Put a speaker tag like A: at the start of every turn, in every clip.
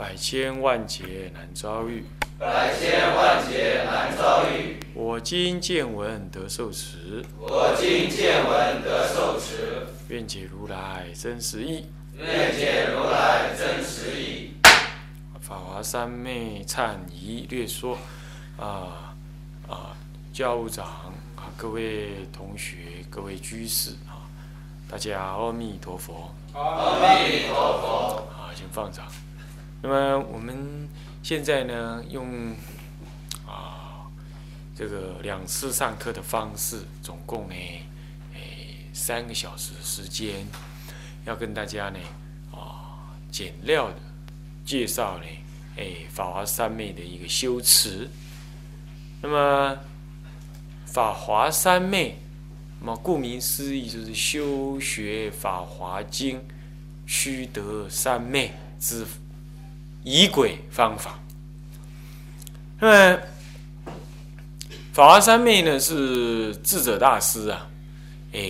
A: 百千万劫难遭遇。
B: 百千万劫难遭遇。
A: 我今见闻得受持，
B: 我今见闻得受持，
A: 愿解如来真实义。
B: 愿解如来真实义。
A: 法华三昧忏仪略说，啊啊，教务长啊，各位同学、各位居士啊，大家阿弥陀佛
B: 阿弥陀佛。
A: 啊，先放掌。那么我们现在呢，用啊这个两次上课的方式，总共呢，诶三个小时的时间，要跟大家呢啊简料的介绍呢，诶法华三昧的一个修持。那么法华三昧，那么顾名思义就是修学法华经，须得三昧之仪轨方法。那么法华三昧呢，是智者大师啊，哎，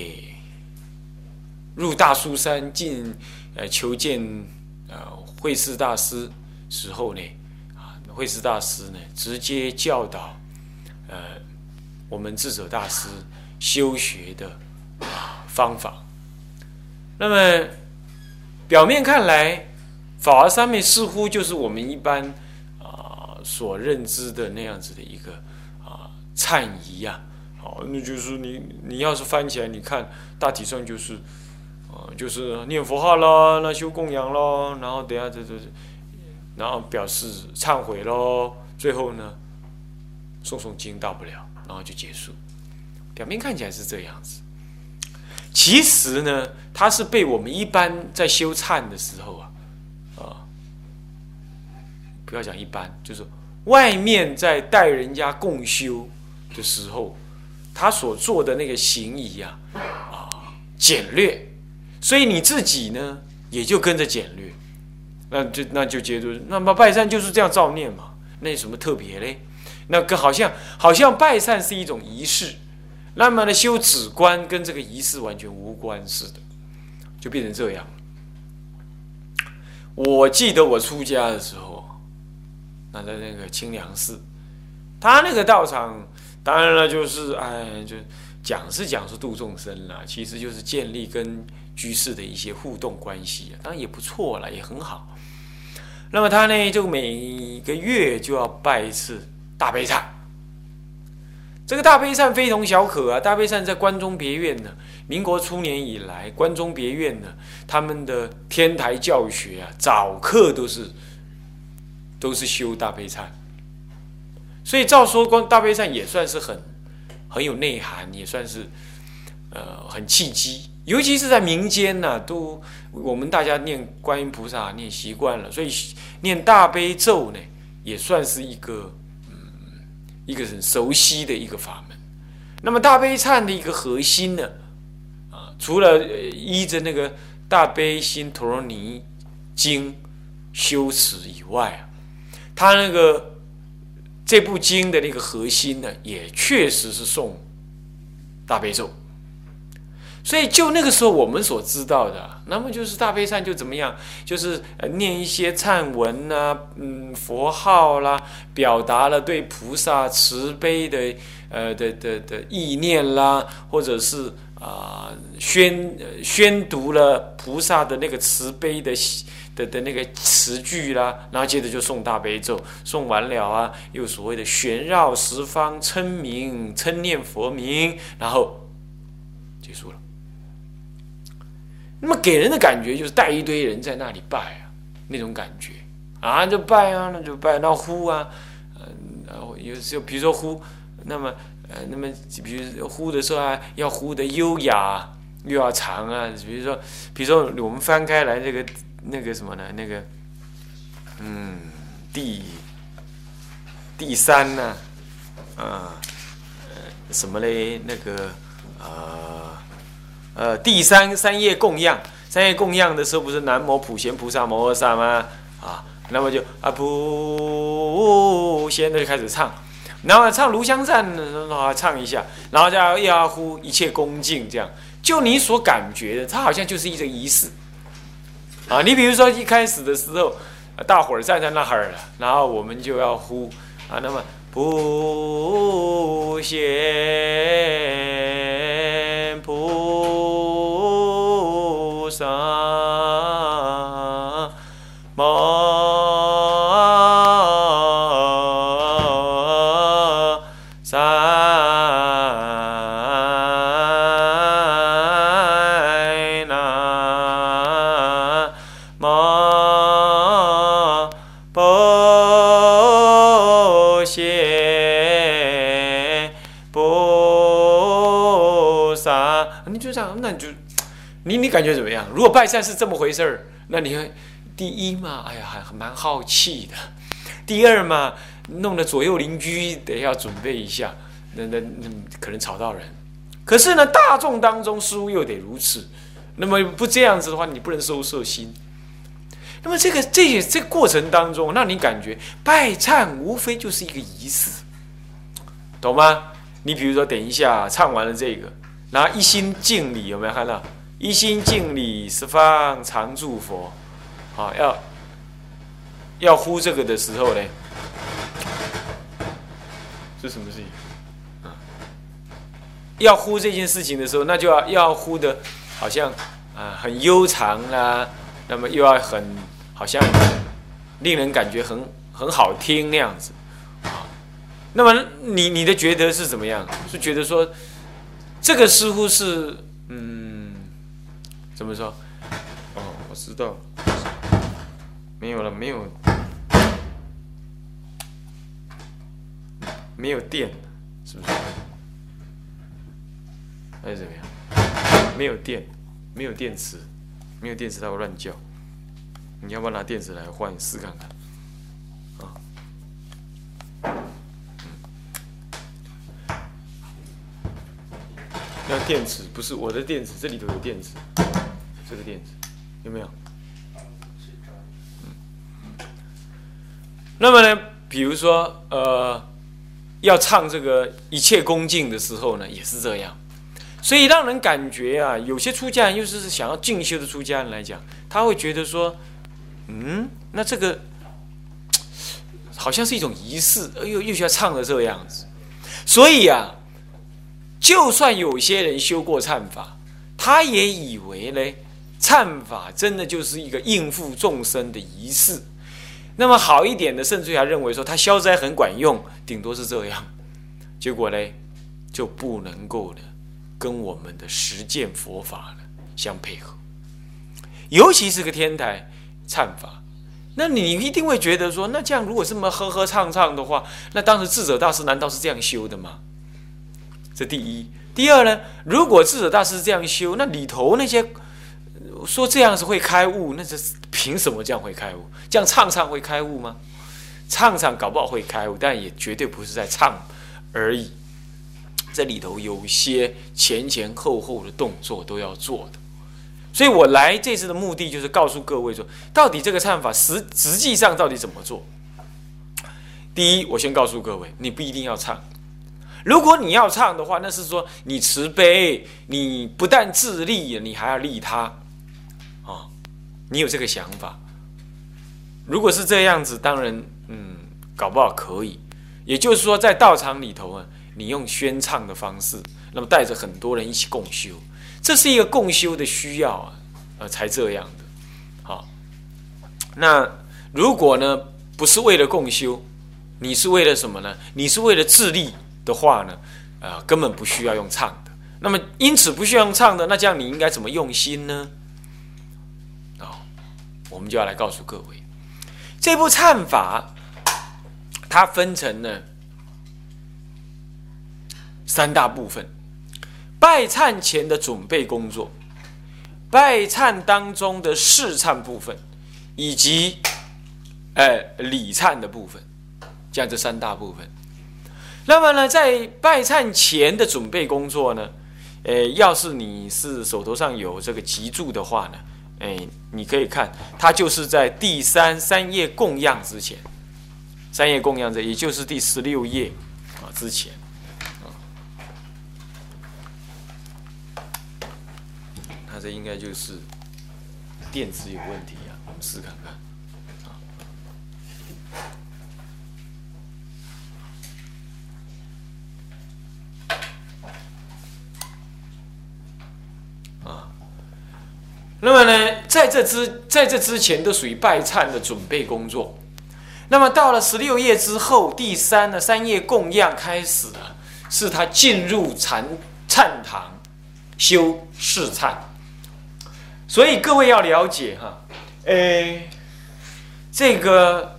A: 入大苏山进呃求见呃慧师大师时候呢，啊慧师大师呢直接教导呃我们智者大师修学的方法。那么表面看来，法华三昧似乎就是我们一般啊所认知的那样子的一个啊忏仪呀，好，那就是你你要是翻起来，你看大体上就是呃就是念佛号啦，那修供养咯，然后等下这这这，然后表示忏悔咯，最后呢诵诵经到不了，然后就结束。表面看起来是这样子，其实呢，它是被我们一般在修忏的时候。啊，不要讲一般，就是外面在带人家共修的时候，他所做的那个行仪啊，啊，简略，所以你自己呢也就跟着简略，那就那就接着，那么拜忏就是这样照念嘛，那有什么特别嘞？那个好像好像拜忏是一种仪式，那么呢修止观跟这个仪式完全无关似的，就变成这样。我记得我出家的时候，那在那个清凉寺，他那个道场，当然了，就是哎，就讲是讲是度众生啦，其实就是建立跟居士的一些互动关系啊，当然也不错了，也很好。那么他呢，就每个月就要拜一次大悲忏。这个大悲忏非同小可啊！大悲忏在关中别院呢，民国初年以来，关中别院呢，他们的天台教学啊，早课都是都是修大悲忏，所以照说光大悲忏也算是很很有内涵，也算是呃很契机。尤其是在民间呢，都我们大家念观音菩萨念习惯了，所以念大悲咒呢，也算是一个嗯。一个很熟悉的一个法门，那么大悲忏的一个核心呢，啊，除了依着那个大悲心陀罗尼经修持以外啊，他那个这部经的那个核心呢，也确实是诵大悲咒。所以，就那个时候我们所知道的，那么就是大悲忏就怎么样，就是念一些忏文呐，嗯，佛号啦，表达了对菩萨慈悲的呃的的的意念啦，或者是啊宣宣读了菩萨的那个慈悲的的的那个词句啦，然后接着就诵大悲咒，诵完了啊，又所谓的旋绕十方称名称念佛名，然后结束了。那么给人的感觉就是带一堆人在那里拜啊，那种感觉啊，就拜啊，那就拜，那呼啊，嗯，然后有时候比如说呼，那么呃，那么比如呼的时候啊，要呼的优雅又要长啊，比如说，比如说我们翻开来这个那个什么呢？那个嗯，第第三呢，啊，呃，什么嘞？那个，呃，呃，第三三业供养，三业供养的时候，不是南无普贤菩萨摩诃萨吗？啊，那么就啊普贤的就开始唱，然后唱炉香赞，啊唱一下，然后再要呼一切恭敬，这样，就你所感觉的，它好像就是一个仪式。啊，你比如说一开始的时候，大伙儿站在那儿了，然后我们就要呼啊，那么普贤菩萨。你就你你感觉怎么样？如果拜忏是这么回事儿，那你看第一嘛，哎呀，还蛮好气的；第二嘛，弄得左右邻居得要准备一下，那那那可能吵到人。可是呢，大众当中似乎又得如此。那么不这样子的话，你不能收摄心。那么这个这这个过程当中，让你感觉拜忏无非就是一个仪式，懂吗？你比如说，等一下唱完了这个，然后一心敬礼，有没有看到？一心敬礼，十方常住佛。好，要要呼这个的时候呢，是什么事情？啊，要呼这件事情的时候，那就要要呼的，好像啊很悠长啦，那么又要很好像令人感觉很很好听那样子啊。那么你你的觉得是怎么样？是觉得说这个似乎是嗯，怎么说？哦，我知道，没有了，没有，没有电，是不是？还是怎么样？没有电，没有电池，没有电池它会乱叫。你要不要拿电池来换试看看？啊，要电池，不是我的电池，这里头有电池，这个电池有没有？那么呢，比如说呃，要唱这个一切恭敬的时候呢，也是这样。所以让人感觉啊，有些出家人又是想要进修的出家人来讲，他会觉得说，嗯，那这个好像是一种仪式，又又需要唱的这个样子。所以啊，就算有些人修过忏法，他也以为呢，忏法真的就是一个应付众生的仪式。那么好一点的，甚至还认为说他消灾很管用，顶多是这样。结果呢，就不能够呢。跟我们的实践佛法呢相配合，尤其是个天台忏法，那你一定会觉得说，那这样如果这么喝喝唱唱的话，那当时智者大师难道是这样修的吗？这第一，第二呢？如果智者大师这样修，那里头那些说这样是会开悟，那是凭什么这样会开悟？这样唱唱会开悟吗？唱唱搞不好会开悟，但也绝对不是在唱而已。这里头有些前前后后的动作都要做的，所以我来这次的目的就是告诉各位说，到底这个唱法实实际上到底怎么做。第一，我先告诉各位，你不一定要唱。如果你要唱的话，那是说你慈悲，你不但自利，你还要利他，啊，你有这个想法。如果是这样子，当然，嗯，搞不好可以。也就是说，在道场里头啊。你用宣唱的方式，那么带着很多人一起共修，这是一个共修的需要啊，呃，才这样的。好，那如果呢不是为了共修，你是为了什么呢？你是为了自立的话呢，啊，根本不需要用唱的。那么因此不需要用唱的，那这样你应该怎么用心呢？啊，我们就要来告诉各位，这部忏法它分成呢。三大部分：拜忏前的准备工作，拜忏当中的试忏部分，以及，哎礼忏的部分，这样这三大部分。那么呢，在拜忏前的准备工作呢，呃，要是你是手头上有这个集注的话呢，哎，你可以看，它就是在第三三页供养之前，三页供养这，也就是第十六页啊之前。这应该就是电池有问题啊！我们试看看。那么呢，在这之在这之前都属于拜忏的准备工作。那么到了十六页之后，第三呢三页供养开始了，是他进入禅忏堂修试忏。所以各位要了解哈，诶，这个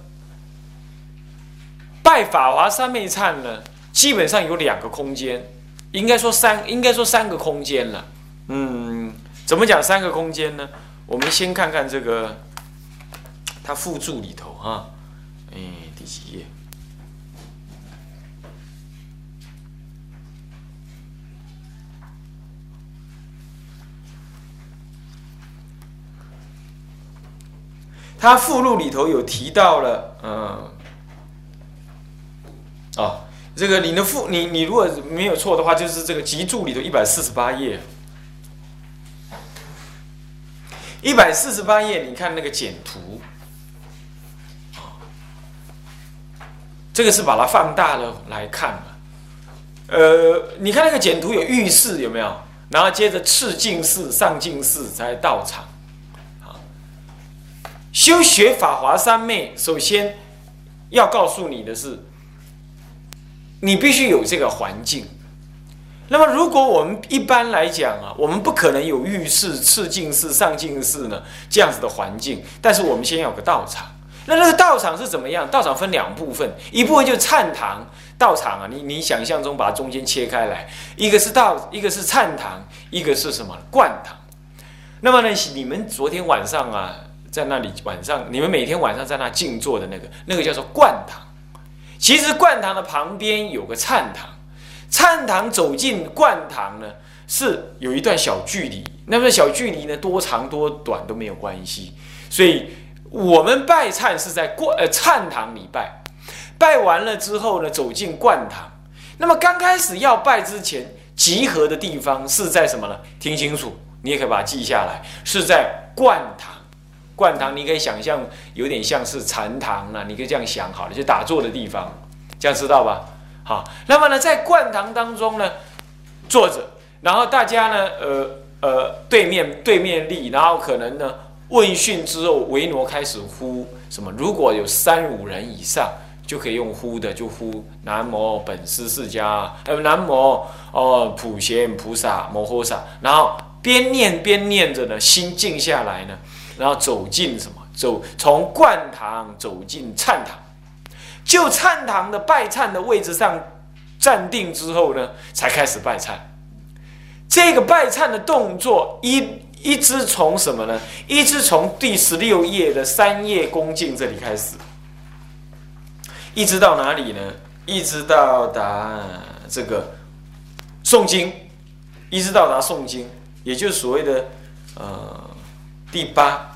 A: 拜法华三昧忏呢，基本上有两个空间，应该说三，应该说三个空间了。嗯，怎么讲三个空间呢？我们先看看这个它附注里头哈，诶，第几页？他附录里头有提到了，嗯，哦，这个你的附你你如果没有错的话，就是这个集注里头一百四十八页，一百四十八页，你看那个简图，这个是把它放大了来看嘛，呃，你看那个简图有浴室有没有？然后接着次进寺、上进寺才到场。修学法华三昧，首先要告诉你的是，你必须有这个环境。那么，如果我们一般来讲啊，我们不可能有浴室、次进室、上进室呢这样子的环境。但是，我们先有个道场。那那个道场是怎么样？道场分两部分，一部分就是禅堂。道场啊，你你想象中把它中间切开来，一个是道，一个是禅堂，一个是什么灌堂。那么呢，你们昨天晚上啊。在那里晚上，你们每天晚上在那静坐的那个，那个叫做灌堂。其实灌堂的旁边有个禅堂，禅堂走进灌堂呢，是有一段小距离。那么小距离呢，多长多短都没有关系。所以我们拜忏是在灌呃禅堂里拜，拜完了之后呢，走进灌堂。那么刚开始要拜之前，集合的地方是在什么呢？听清楚，你也可以把它记下来，是在灌堂。灌堂，你可以想象有点像是禅堂啊，你可以这样想好了，就打坐的地方，这样知道吧？啊，那么呢，在灌堂当中呢，坐着，然后大家呢，呃呃，对面对面立，然后可能呢问讯之后，维罗开始呼什么？如果有三五人以上，就可以用呼的，就呼南无本师释迦，呃，南无哦普贤菩萨摩诃萨，然后边念边念着呢，心静下来呢。然后走进什么？走从灌堂走进忏堂，就忏堂的拜忏的位置上站定之后呢，才开始拜忏。这个拜忏的动作一一直从什么呢？一直从第十六页的三页恭敬这里开始，一直到哪里呢？一直到达这个诵经，一直到达诵经，也就是所谓的呃第八。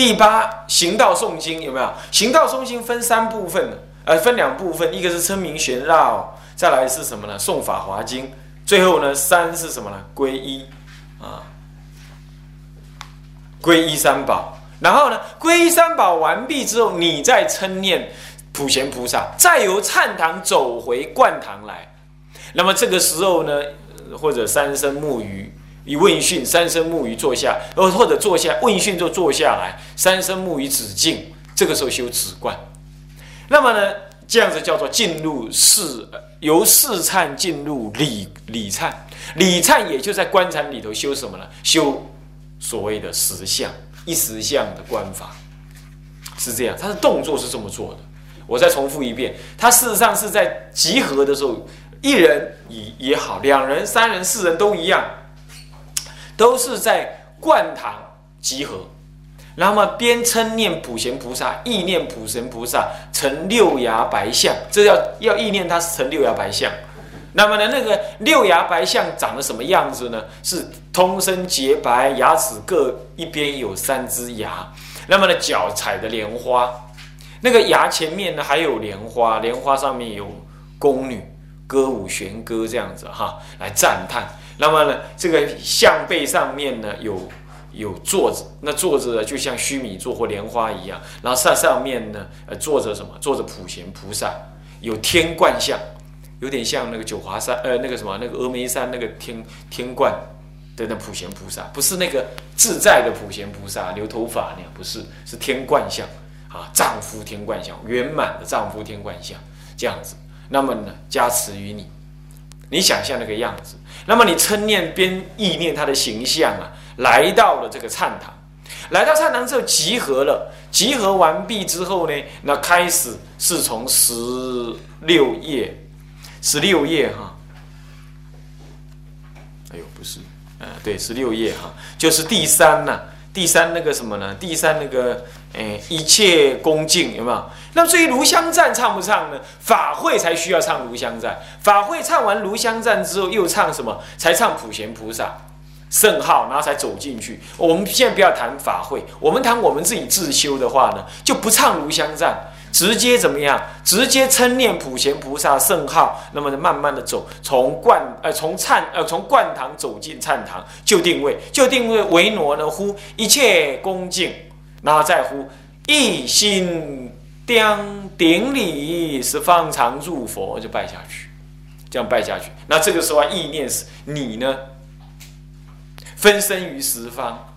A: 第八行道诵经有没有？行道诵经分三部分，呃，分两部分，一个是称名玄绕，再来是什么呢？诵法华经，最后呢，三是什么呢？皈依啊，皈依三宝。然后呢，皈依三宝完毕之后，你再称念普贤菩萨，再由忏堂走回灌堂来。那么这个时候呢，或者三声木鱼。一问讯三声木鱼坐下，呃，或者坐下问讯就坐下来，三声木鱼止境，这个时候修止观。那么呢，这样子叫做进入四，由四禅进入理理禅，理禅也就在观禅里头修什么呢？修所谓的实相一实相的观法，是这样，他的动作是这么做的。我再重复一遍，他事实上是在集合的时候，一人也也好，两人、三人、四人都一样。都是在灌堂集合，那么边称念普贤菩萨，意念普贤菩萨成六牙白象，这要要意念它是成六牙白象。那么呢，那个六牙白象长得什么样子呢？是通身洁白，牙齿各一边有三只牙。那么呢，脚踩的莲花，那个牙前面呢还有莲花，莲花上面有宫女歌舞弦歌这样子哈，来赞叹。那么呢，这个象背上面呢有有坐着，那坐着就像须弥座或莲花一样。然后上上面呢，呃，坐着什么？坐着普贤菩萨，有天冠像。有点像那个九华山，呃，那个什么，那个峨眉山那个天天冠的那普贤菩萨，不是那个自在的普贤菩萨留头发那样，不是，是天冠像啊，丈夫天冠像，圆满的丈夫天冠像这样子。那么呢，加持于你，你想象那个样子，那么你称念边意念他的形象啊，来到了这个禅堂，来到禅堂之后集合了，集合完毕之后呢，那开始是从十六页。十六页哈，哎呦，不是，呃，对，十六页哈，就是第三呐，第三那个什么呢？第三那个，哎，一切恭敬有没有？那么至于炉香赞唱不唱呢？法会才需要唱炉香赞，法会唱完炉香赞之后，又唱什么？才唱普贤菩萨圣号，然后才走进去。我们现在不要谈法会，我们谈我们自己自修的话呢，就不唱炉香赞。直接怎么样？直接称念普贤菩萨圣号，那么慢慢的走，从灌呃从忏呃从灌堂走进忏堂，就定位，就定位维挪呢呼一切恭敬，那在乎一心顶顶礼十方常住佛，就拜下去，这样拜下去。那这个时候意念是你呢，分身于十方，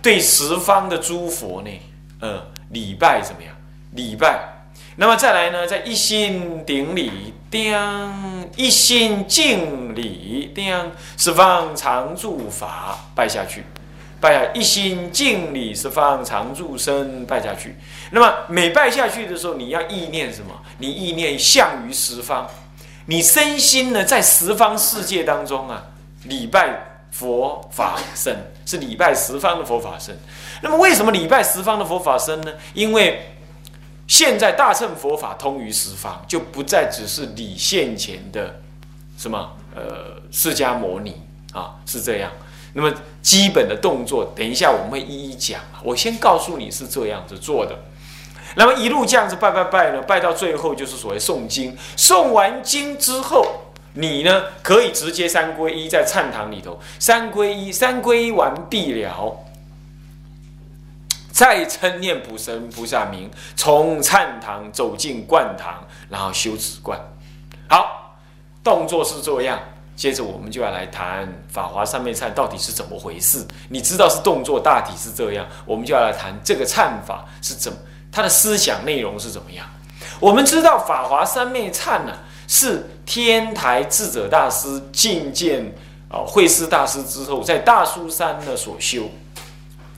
A: 对十方的诸佛呢，呃礼拜怎么样？礼拜，那么再来呢？在一心顶礼，叮；一心敬礼，叮。十方常住法，拜下去，拜下一心敬礼，十方常住身，拜下去。那么每拜下去的时候，你要意念什么？你意念向于十方，你身心呢在十方世界当中啊，礼拜佛法僧，是礼拜十方的佛法僧。那么为什么礼拜十方的佛法僧呢？因为现在大乘佛法通于十方，就不再只是你现前的什么呃释迦牟尼啊，是这样。那么基本的动作，等一下我们会一一讲。我先告诉你是这样子做的。那么一路这样子拜拜拜呢，拜到最后就是所谓诵经。诵完经之后，你呢可以直接三皈依在忏堂里头，三皈依，三皈依完毕了。再称念普神菩萨名，从忏堂走进灌堂，然后修止观。好，动作是这样。接着我们就要来谈法华三昧忏到底是怎么回事。你知道是动作大体是这样，我们就要来谈这个忏法是怎，它的思想内容是怎么样。我们知道法华三昧忏呢，是天台智者大师觐见啊慧师大师之后，在大苏山呢所修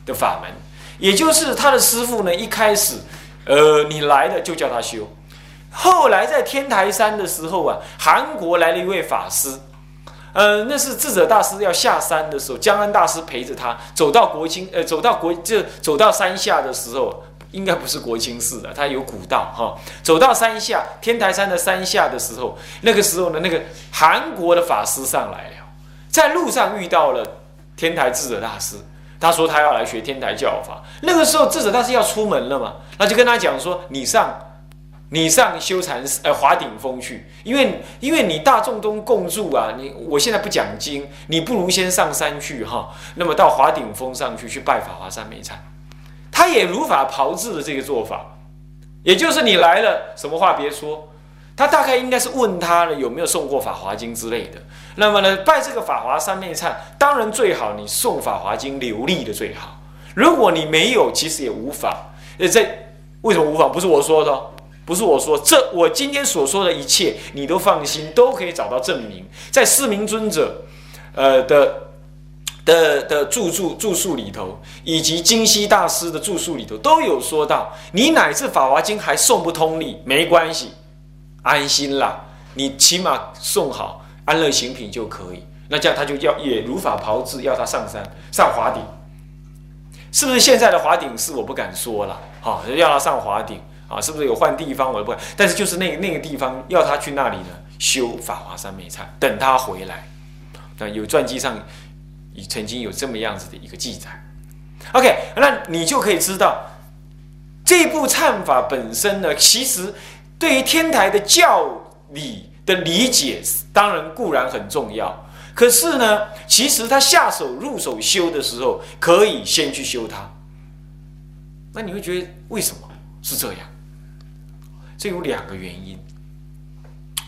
A: 的法门。也就是他的师傅呢，一开始，呃，你来了就叫他修，后来在天台山的时候啊，韩国来了一位法师，呃，那是智者大师要下山的时候，江安大师陪着他走到国清，呃，走到国就走到山下的时候，应该不是国清寺的，他有古道哈，走到山下天台山的山下的时候，那个时候呢，那个韩国的法师上来了，在路上遇到了天台智者大师。他说他要来学天台教法，那个时候智者大师要出门了嘛，那就跟他讲说：“你上，你上修禅呃华顶峰去，因为因为你大众都共住啊，你我现在不讲经，你不如先上山去哈，那么到华顶峰上去去拜法华三昧禅。”他也如法炮制的这个做法，也就是你来了，什么话别说。他大概应该是问他了有没有送过《法华经》之类的。那么呢，拜这个法华三昧忏，当然最好你送《法华经》流利的最好。如果你没有，其实也无法。呃，这为什么无法？不是我说的，不是我说。这我今天所说的一切，你都放心，都可以找到证明。在四明尊者，呃的的的住住住宿里头，以及金西大师的住宿里头，都有说到。你乃至《法华经》还送不通力，没关系。安心啦，你起码送好安乐行品就可以。那这样他就要也如法炮制，要他上山上华顶。是不是现在的华顶是我不敢说了，好要他上华顶啊，是不是有换地方我都不管，但是就是那那个地方要他去那里呢修法华三昧忏，等他回来，那有传记上曾经有这么样子的一个记载。OK，那你就可以知道这部忏法本身呢，其实对于天台的教理的理解，当然固然很重要。可是呢，其实他下手入手修的时候，可以先去修它。那你会觉得为什么是这样？这有两个原因。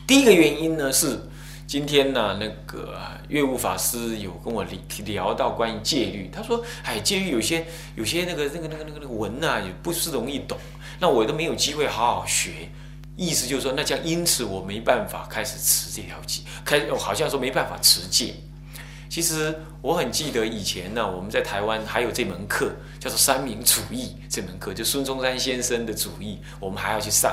A: 第一个原因呢是，今天呢那个月悟法师有跟我聊到关于戒律，他说：“哎，戒律有些有些那个那个那个那个那个文呐，也不是容易懂，那我都没有机会好好学。”意思就是说，那将因此我没办法开始持这条戒，开好像说没办法持戒。其实我很记得以前呢，我们在台湾还有这门课叫做三民主义这门课，就孙中山先生的主义，我们还要去上。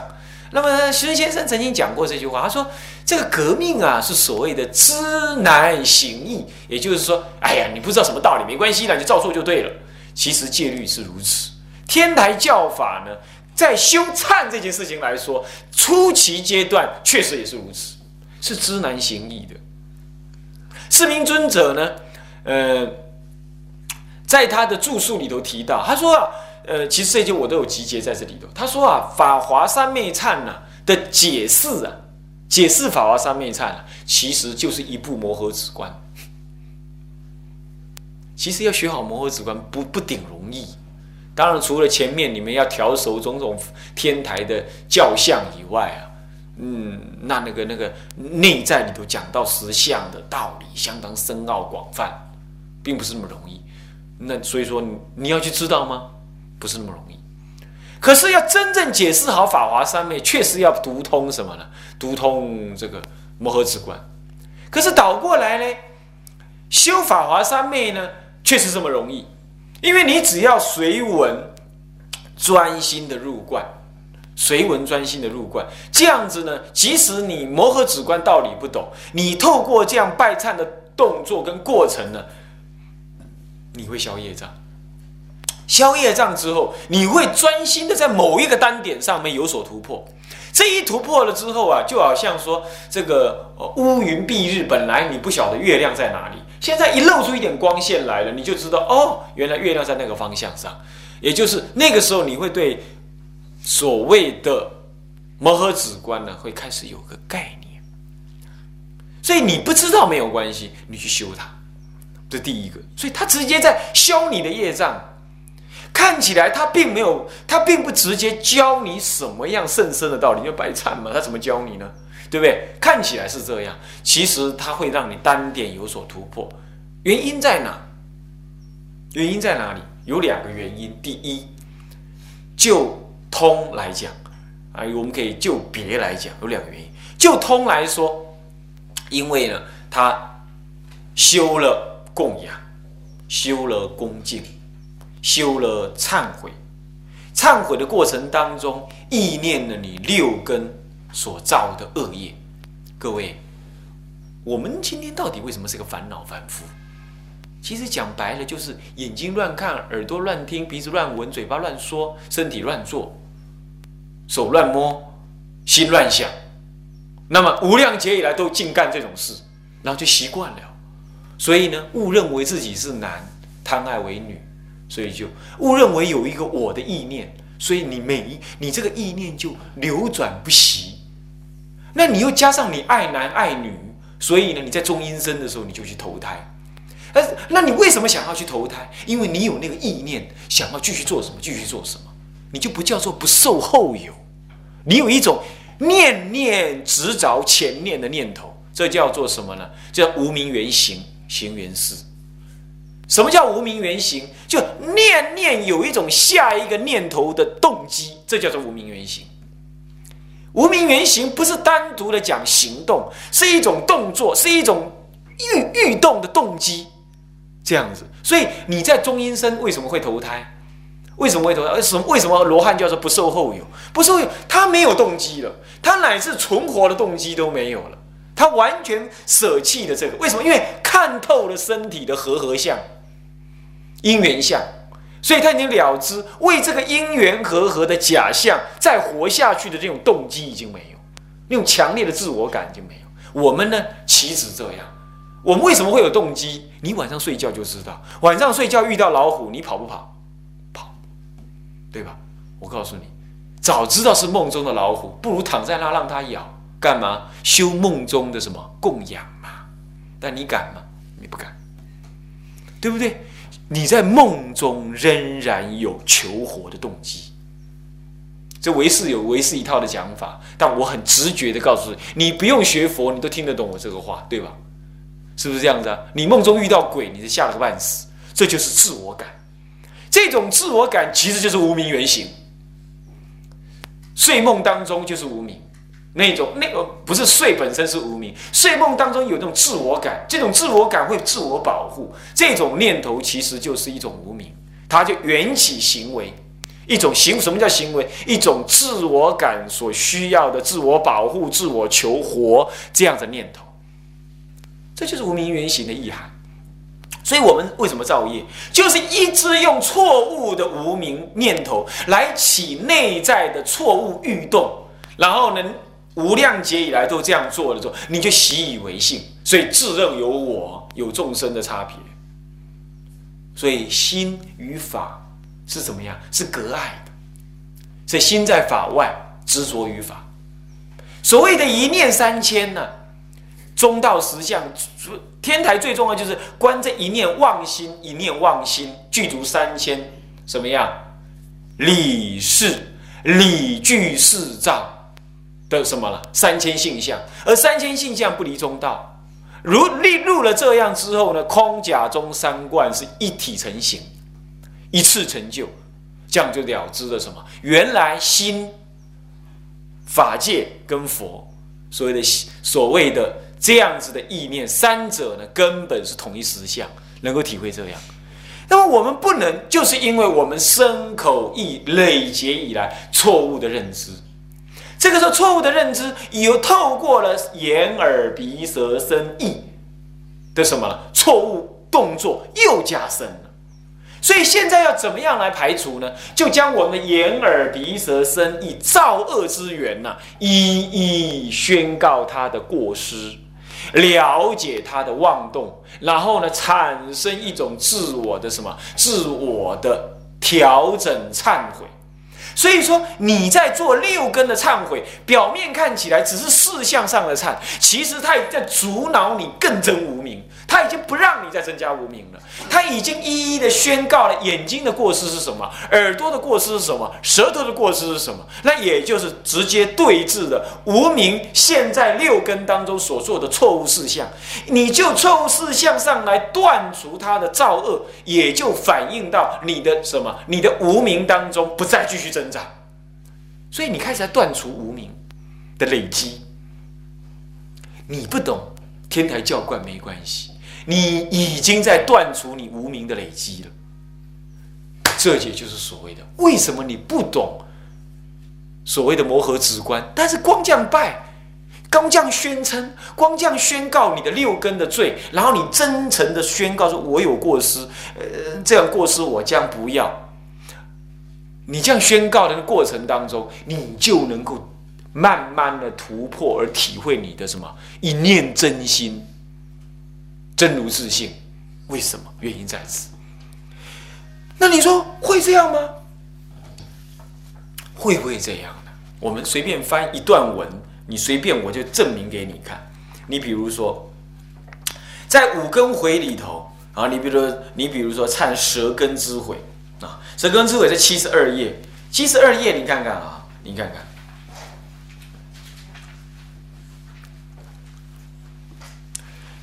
A: 那么孙先生曾经讲过这句话，他说：“这个革命啊，是所谓的知难行易，也就是说，哎呀，你不知道什么道理没关系的，你照做就对了。其实戒律是如此，天台教法呢。”在修忏这件事情来说，初期阶段确实也是如此，是知难行易的。释明尊者呢，呃，在他的著述里头提到，他说啊，呃，其实这些我都有集结在这里头。他说啊，《法华三昧忏》呢的解释啊，解释《法华三昧忏》啊，其实就是一部摩诃止观。其实要学好摩诃止观，不不顶容易。当然，除了前面你们要调熟种种天台的教相以外啊，嗯，那那个那个内在里头讲到实相的道理，相当深奥广泛，并不是那么容易。那所以说，你要去知道吗？不是那么容易。可是要真正解释好法华三昧，确实要读通什么呢？读通这个摩诃止观。可是倒过来呢，修法华三昧呢，确实这么容易。因为你只要随文专心的入观，随文专心的入观，这样子呢，即使你摩诃止观道理不懂，你透过这样拜忏的动作跟过程呢，你会消业障。消业障之后，你会专心的在某一个单点上面有所突破。这一突破了之后啊，就好像说这个乌云蔽日，本来你不晓得月亮在哪里。现在一露出一点光线来了，你就知道哦，原来月亮在那个方向上，也就是那个时候，你会对所谓的摩诃止观呢，会开始有个概念。所以你不知道没有关系，你去修它，这第一个。所以他直接在消你的业障，看起来他并没有，他并不直接教你什么样甚深的道理，就白忏嘛，他怎么教你呢？对不对？看起来是这样，其实它会让你单点有所突破。原因在哪？原因在哪里？有两个原因。第一，就通来讲啊，我们可以就别来讲，有两个原因。就通来说，因为呢，他修了供养，修了恭敬，修了忏悔。忏悔的过程当中，意念了你六根。所造的恶业，各位，我们今天到底为什么是个烦恼凡夫？其实讲白了，就是眼睛乱看，耳朵乱听，鼻子乱闻，嘴巴乱说，身体乱做，手乱摸，心乱想。那么无量劫以来都净干这种事，然后就习惯了。所以呢，误认为自己是男，贪爱为女，所以就误认为有一个我的意念，所以你每一你这个意念就流转不息。那你又加上你爱男爱女，所以呢，你在中阴身的时候你就去投胎。呃，那你为什么想要去投胎？因为你有那个意念，想要继续做什么，继续做什么，你就不叫做不受后有。你有一种念念执着前念的念头，这叫做什么呢？叫无名原形，形原事。什么叫无名原形？就念念有一种下一个念头的动机，这叫做无名原形。无名原形不是单独的讲行动，是一种动作，是一种欲欲动的动机，这样子。所以你在中阴身为什么会投胎？为什么会投胎？为什么为什么罗汉叫做不受后有？不受有，他没有动机了，他乃至存活的动机都没有了，他完全舍弃了这个。为什么？因为看透了身体的和合相、因缘相，所以他已经了知为这个因缘和合的假象再活下去的这种动机已经没有，那种强烈的自我感已经没有。我们呢，岂止这样？我们为什么会有动机？你晚上睡觉就知道，晚上睡觉遇到老虎，你跑不？跑，对吧？我告诉你，早知道是梦中的老虎，不如躺在那让它咬，干嘛？修梦中的什么供养嘛？但你敢吗？你不敢，对不对？你在梦中仍然有求活的动机，这唯是有唯是一套的讲法，但我很直觉的告诉你，你不用学佛，你都听得懂我这个话，对吧？是不是这样子啊？你梦中遇到鬼，你是吓了个半死，这就是自我感。这种自我感其实就是无名原型。睡梦当中就是无名。那种那个不是睡本身是无名，睡梦当中有这种自我感，这种自我感会自我保护，这种念头其实就是一种无名，它就缘起行为，一种行什么叫行为？一种自我感所需要的自我保护、自我求活这样的念头，这就是无名原型的意涵。所以我们为什么造业，就是一直用错误的无名念头来起内在的错误欲动，然后呢？无量劫以来都这样做的时候，你就习以为信，所以自认有我有众生的差别。所以心与法是怎么样？是隔爱的。所以心在法外，执着于法。所谓的一念三千呢，中道实相，天台最重要就是观这一念妄心，一念妄心具足三千，什么样？理事理具四障。的什么了？三千性相，而三千性相不离中道。如立入了这样之后呢，空假中三观是一体成型，一次成就，这样就了知了什么？原来心、法界跟佛所谓的所谓的这样子的意念，三者呢根本是同一实相，能够体会这样。那么我们不能，就是因为我们身口意累劫以来错误的认知。这个时候，错误的认知又透过了眼耳鼻舌身意的什么了？错误动作又加深了。所以现在要怎么样来排除呢？就将我们的眼耳鼻舌身意造恶之源呐，一一宣告他的过失，了解他的妄动，然后呢，产生一种自我的什么？自我的调整忏悔。所以说你在做六根的忏悔，表面看起来只是事项上的忏，其实它也在阻挠你更增无名。他已经不让你再增加无名了，他已经一一的宣告了眼睛的过失是什么，耳朵的过失是什么，舌头的过失是什么。那也就是直接对峙的无名现在六根当中所做的错误事项，你就错误事项上来断除他的造恶，也就反映到你的什么，你的无名当中不再继续增长。所以你开始断除无名的累积。你不懂天台教观没关系。你已经在断除你无名的累积了，这也就是所谓的为什么你不懂所谓的磨合止观？但是光这样拜，光这样宣称，光这样宣告你的六根的罪，然后你真诚的宣告说：“我有过失，呃，这样过失我将不要。”你这样宣告的过程当中，你就能够慢慢的突破而体会你的什么一念真心。真如自信，为什么？原因在此。那你说会这样吗？会不会这样呢？我们随便翻一段文，你随便我就证明给你看。你比如说，在五根回里头啊，你比如说，你比如说唱舌根之悔啊，舌根之悔在七十二页，七十二页你看看啊，你看看。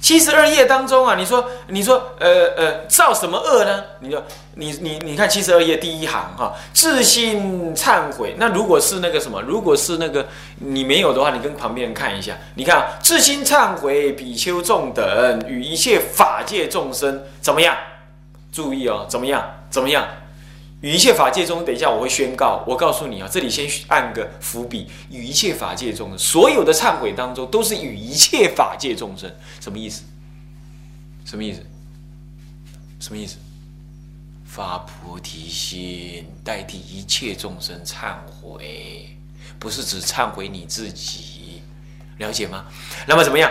A: 七十二页当中啊，你说你说呃呃造什么恶呢？你说你你你看七十二页第一行哈，自心忏悔。那如果是那个什么，如果是那个你没有的话，你跟旁边人看一下。你看自心忏悔，比丘众等与一切法界众生怎么样？注意哦，怎么样？怎么样？与一切法界中，等一下我会宣告。我告诉你啊，这里先按个伏笔。与一切法界中，所有的忏悔当中，都是与一切法界众生，什么意思？什么意思？什么意思？发菩提心，代替一切众生忏悔，不是只忏悔你自己，了解吗？那么怎么样？